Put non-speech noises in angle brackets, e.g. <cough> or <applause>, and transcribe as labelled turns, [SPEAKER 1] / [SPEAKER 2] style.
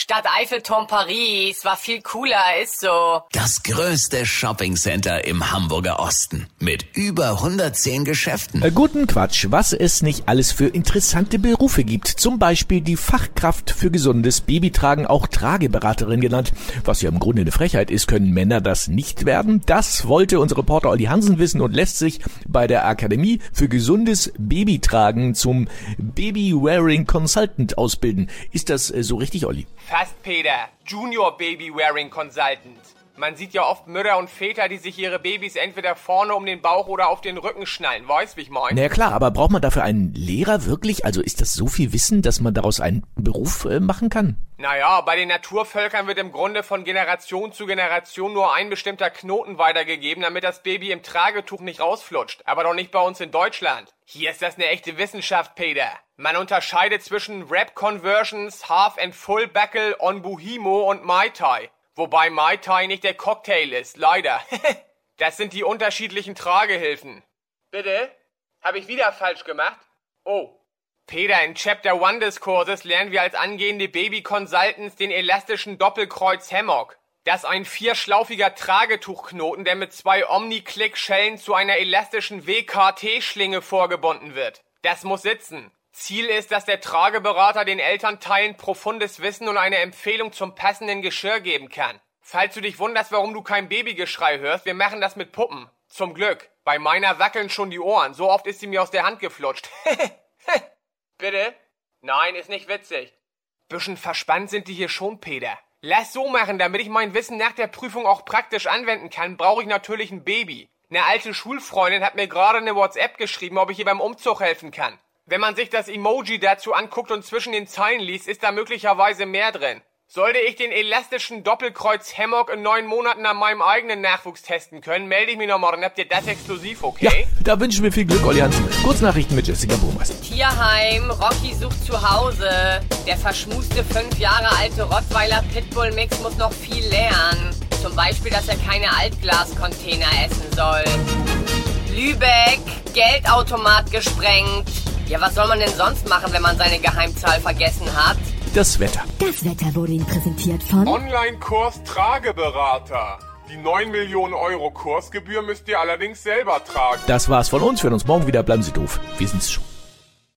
[SPEAKER 1] Stadt Eiffelturm Paris war viel cooler, ist so.
[SPEAKER 2] Das größte Shoppingcenter im Hamburger Osten mit über 110 Geschäften.
[SPEAKER 3] Äh, guten Quatsch, was es nicht alles für interessante Berufe gibt. Zum Beispiel die Fachkraft für gesundes Babytragen, auch Trageberaterin genannt. Was ja im Grunde eine Frechheit ist, können Männer das nicht werden. Das wollte unser Reporter Olli Hansen wissen und lässt sich bei der Akademie für gesundes Babytragen zum Baby-Wearing Consultant ausbilden. Ist das äh, so richtig, Olli?
[SPEAKER 4] Fast Peter, Junior Baby Wearing Consultant. Man sieht ja oft Mütter und Väter, die sich ihre Babys entweder vorne um den Bauch oder auf den Rücken schnallen. Weißt, wie ich meine?
[SPEAKER 3] Na ja, klar, aber braucht man dafür einen Lehrer wirklich? Also ist das so viel Wissen, dass man daraus einen Beruf äh, machen kann?
[SPEAKER 4] Naja, bei den Naturvölkern wird im Grunde von Generation zu Generation nur ein bestimmter Knoten weitergegeben, damit das Baby im Tragetuch nicht rausflutscht. Aber doch nicht bei uns in Deutschland. Hier ist das eine echte Wissenschaft, Peter. Man unterscheidet zwischen Rap-Conversions, Half- and Full-Buckle, On Buhimo und Mai Tai. Wobei Mai Tai nicht der Cocktail ist, leider. <laughs> das sind die unterschiedlichen Tragehilfen. Bitte? Habe ich wieder falsch gemacht? Oh. Peter, in Chapter 1 des Kurses lernen wir als angehende Baby-Consultants den elastischen Doppelkreuz Hammock. Das ist ein vierschlaufiger Tragetuchknoten, der mit zwei Omni-Click-Schellen zu einer elastischen WKT-Schlinge vorgebunden wird. Das muss sitzen. Ziel ist, dass der Trageberater den Elternteilen profundes Wissen und eine Empfehlung zum passenden Geschirr geben kann. Falls du dich wunderst, warum du kein Babygeschrei hörst, wir machen das mit Puppen. Zum Glück. Bei meiner wackeln schon die Ohren. So oft ist sie mir aus der Hand geflutscht. <laughs> Bitte? Nein, ist nicht witzig. Bisschen verspannt sind die hier schon, Peter. Lass so machen, damit ich mein Wissen nach der Prüfung auch praktisch anwenden kann, brauche ich natürlich ein Baby. Eine alte Schulfreundin hat mir gerade eine WhatsApp geschrieben, ob ich ihr beim Umzug helfen kann. Wenn man sich das Emoji dazu anguckt und zwischen den Zeilen liest, ist da möglicherweise mehr drin. Sollte ich den elastischen Doppelkreuz Hammock in neun Monaten an meinem eigenen Nachwuchs testen können, melde ich mich nochmal, dann habt ihr das exklusiv, okay?
[SPEAKER 3] Ja, da wünschen wir viel Glück, Olli Hansen. Kurznachrichten mit Jessica Burmeister.
[SPEAKER 1] Tierheim, Rocky sucht zu Hause. Der verschmuste fünf Jahre alte Rottweiler Pitbull Mix muss noch viel lernen. Zum Beispiel, dass er keine Altglascontainer essen soll. Lübeck, Geldautomat gesprengt. Ja, was soll man denn sonst machen, wenn man seine Geheimzahl vergessen hat?
[SPEAKER 3] Das Wetter.
[SPEAKER 5] Das Wetter wurde Ihnen präsentiert von
[SPEAKER 6] Online-Kurs Trageberater. Die 9 Millionen Euro Kursgebühr müsst ihr allerdings selber tragen.
[SPEAKER 3] Das war's von uns. Wir hören uns morgen wieder. Bleiben Sie doof. Wir sind's schon.